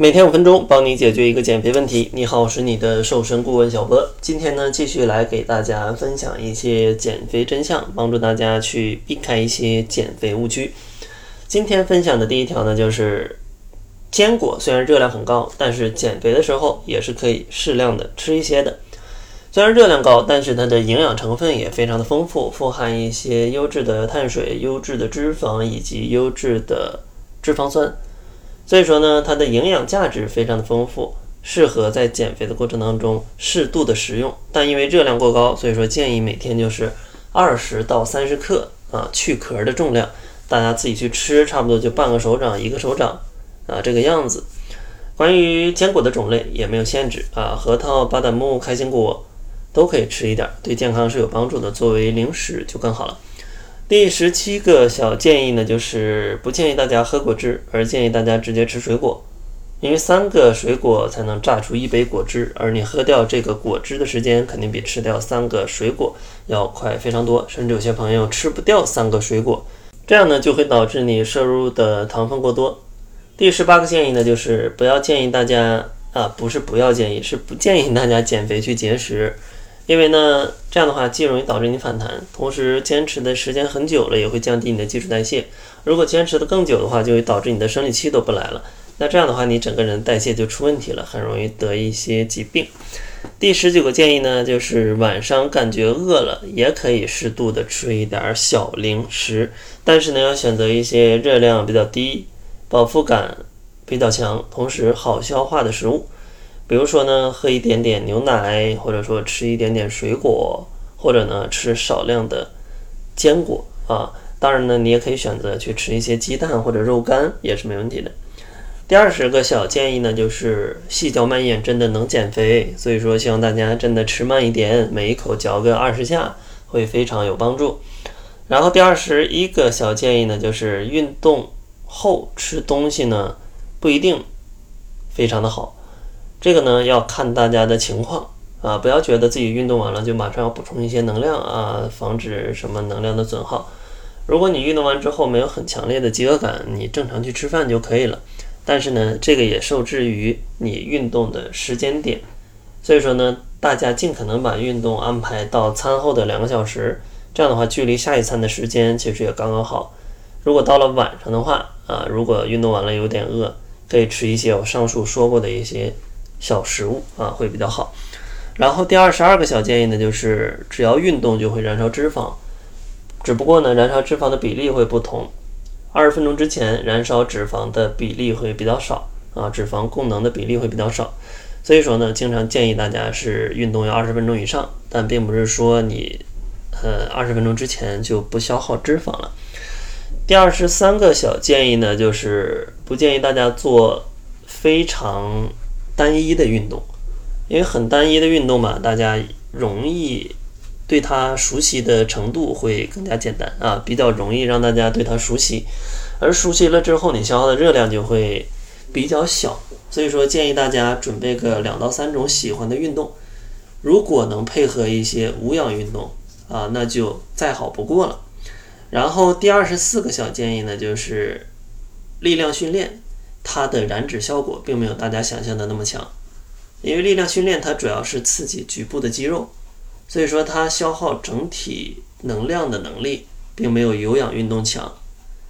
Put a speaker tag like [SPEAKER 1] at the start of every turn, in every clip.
[SPEAKER 1] 每天五分钟，帮你解决一个减肥问题。你好，我是你的瘦身顾问小波。今天呢，继续来给大家分享一些减肥真相，帮助大家去避开一些减肥误区。今天分享的第一条呢，就是坚果虽然热量很高，但是减肥的时候也是可以适量的吃一些的。虽然热量高，但是它的营养成分也非常的丰富，富含一些优质的碳水、优质的脂肪以及优质的脂肪酸。所以说呢，它的营养价值非常的丰富，适合在减肥的过程当中适度的食用。但因为热量过高，所以说建议每天就是二十到三十克啊，去壳的重量，大家自己去吃，差不多就半个手掌、一个手掌啊这个样子。关于坚果的种类也没有限制啊，核桃、巴旦木、开心果都可以吃一点，对健康是有帮助的，作为零食就更好了。第十七个小建议呢，就是不建议大家喝果汁，而建议大家直接吃水果，因为三个水果才能榨出一杯果汁，而你喝掉这个果汁的时间肯定比吃掉三个水果要快非常多，甚至有些朋友吃不掉三个水果，这样呢就会导致你摄入的糖分过多。第十八个建议呢，就是不要建议大家啊，不是不要建议，是不建议大家减肥去节食。因为呢，这样的话既容易导致你反弹，同时坚持的时间很久了，也会降低你的基础代谢。如果坚持的更久的话，就会导致你的生理期都不来了。那这样的话，你整个人代谢就出问题了，很容易得一些疾病。第十九个建议呢，就是晚上感觉饿了，也可以适度的吃一点小零食，但是呢，要选择一些热量比较低、饱腹感比较强，同时好消化的食物。比如说呢，喝一点点牛奶，或者说吃一点点水果，或者呢吃少量的坚果啊。当然呢，你也可以选择去吃一些鸡蛋或者肉干，也是没问题的。第二十个小建议呢，就是细嚼慢咽真的能减肥，所以说希望大家真的吃慢一点，每一口嚼个二十下，会非常有帮助。然后第二十一个小建议呢，就是运动后吃东西呢不一定非常的好。这个呢要看大家的情况啊，不要觉得自己运动完了就马上要补充一些能量啊，防止什么能量的损耗。如果你运动完之后没有很强烈的饥饿感，你正常去吃饭就可以了。但是呢，这个也受制于你运动的时间点。所以说呢，大家尽可能把运动安排到餐后的两个小时，这样的话距离下一餐的时间其实也刚刚好。如果到了晚上的话啊，如果运动完了有点饿，可以吃一些我上述说过的一些。小食物啊会比较好，然后第二十二个小建议呢，就是只要运动就会燃烧脂肪，只不过呢燃烧脂肪的比例会不同，二十分钟之前燃烧脂肪的比例会比较少啊，脂肪供能的比例会比较少，所以说呢，经常建议大家是运动要二十分钟以上，但并不是说你呃二十分钟之前就不消耗脂肪了。第二十三个小建议呢，就是不建议大家做非常。单一的运动，因为很单一的运动嘛，大家容易对它熟悉的程度会更加简单啊，比较容易让大家对它熟悉，而熟悉了之后，你消耗的热量就会比较小。所以说，建议大家准备个两到三种喜欢的运动，如果能配合一些无氧运动啊，那就再好不过了。然后第二十四个小建议呢，就是力量训练。它的燃脂效果并没有大家想象的那么强，因为力量训练它主要是刺激局部的肌肉，所以说它消耗整体能量的能力并没有有氧运动强。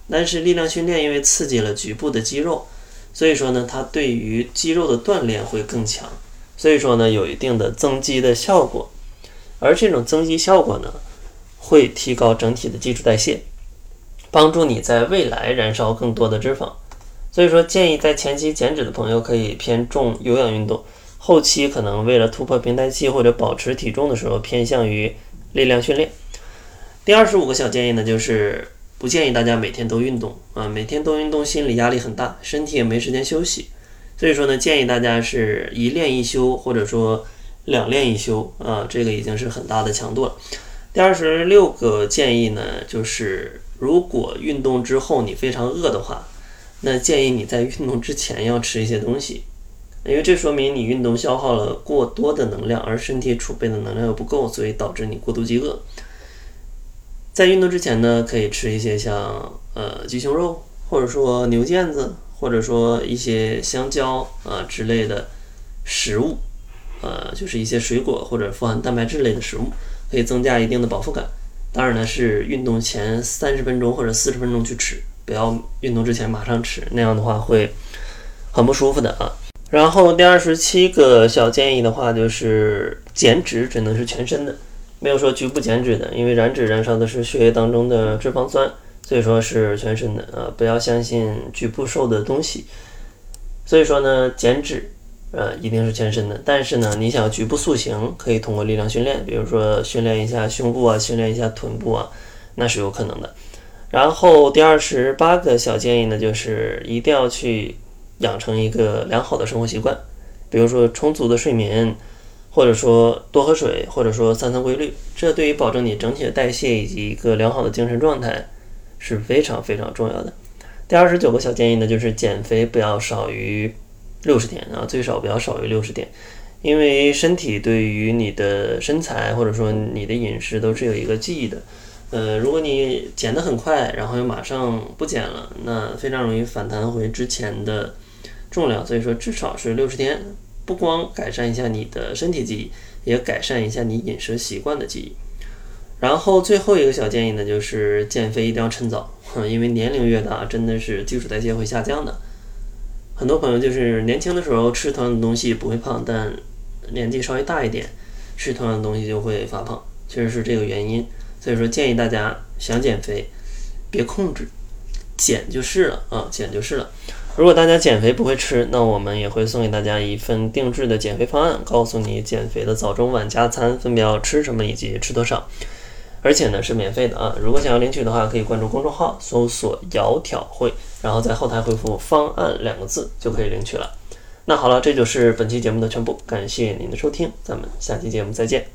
[SPEAKER 1] 但是力量训练因为刺激了局部的肌肉，所以说呢，它对于肌肉的锻炼会更强，所以说呢，有一定的增肌的效果。而这种增肌效果呢，会提高整体的基础代谢，帮助你在未来燃烧更多的脂肪。所以说，建议在前期减脂的朋友可以偏重有氧运动，后期可能为了突破平台期或者保持体重的时候，偏向于力量训练。第二十五个小建议呢，就是不建议大家每天都运动啊，每天都运动心理压力很大，身体也没时间休息。所以说呢，建议大家是一练一休，或者说两练一休啊，这个已经是很大的强度了。第二十六个建议呢，就是如果运动之后你非常饿的话。那建议你在运动之前要吃一些东西，因为这说明你运动消耗了过多的能量，而身体储备的能量又不够，所以导致你过度饥饿。在运动之前呢，可以吃一些像呃鸡胸肉，或者说牛腱子，或者说一些香蕉啊之类的食物，呃，就是一些水果或者富含蛋白质类的食物，可以增加一定的饱腹感。当然呢，是运动前三十分钟或者四十分钟去吃，不要运动之前马上吃，那样的话会很不舒服的啊。然后第二十七个小建议的话，就是减脂只能是全身的，没有说局部减脂的，因为燃脂燃烧的是血液当中的脂肪酸，所以说是全身的啊，不要相信局部瘦的东西。所以说呢，减脂呃一定是全身的，但是呢，你想局部塑形，可以通过力量训练，比如说训练一下胸部啊，训练一下臀部啊，那是有可能的。然后第二十八个小建议呢，就是一定要去。养成一个良好的生活习惯，比如说充足的睡眠，或者说多喝水，或者说三餐规律，这对于保证你整体的代谢以及一个良好的精神状态是非常非常重要的。第二十九个小建议呢，就是减肥不要少于六十天啊，最少不要少于六十天，因为身体对于你的身材或者说你的饮食都是有一个记忆的。呃，如果你减得很快，然后又马上不减了，那非常容易反弹回之前的。重量，所以说至少是六十天，不光改善一下你的身体记忆，也改善一下你饮食习惯的记忆。然后最后一个小建议呢，就是减肥一定要趁早，因为年龄越大，真的是基础代谢会下降的。很多朋友就是年轻的时候吃同样的东西不会胖，但年纪稍微大一点，吃同样的东西就会发胖，确实是这个原因。所以说建议大家想减肥，别控制，减就是了啊，减就是了。如果大家减肥不会吃，那我们也会送给大家一份定制的减肥方案，告诉你减肥的早中晚加餐分别要吃什么以及吃多少，而且呢是免费的啊！如果想要领取的话，可以关注公众号，搜索“窈窕会”，然后在后台回复“方案”两个字就可以领取了。那好了，这就是本期节目的全部，感谢您的收听，咱们下期节目再见。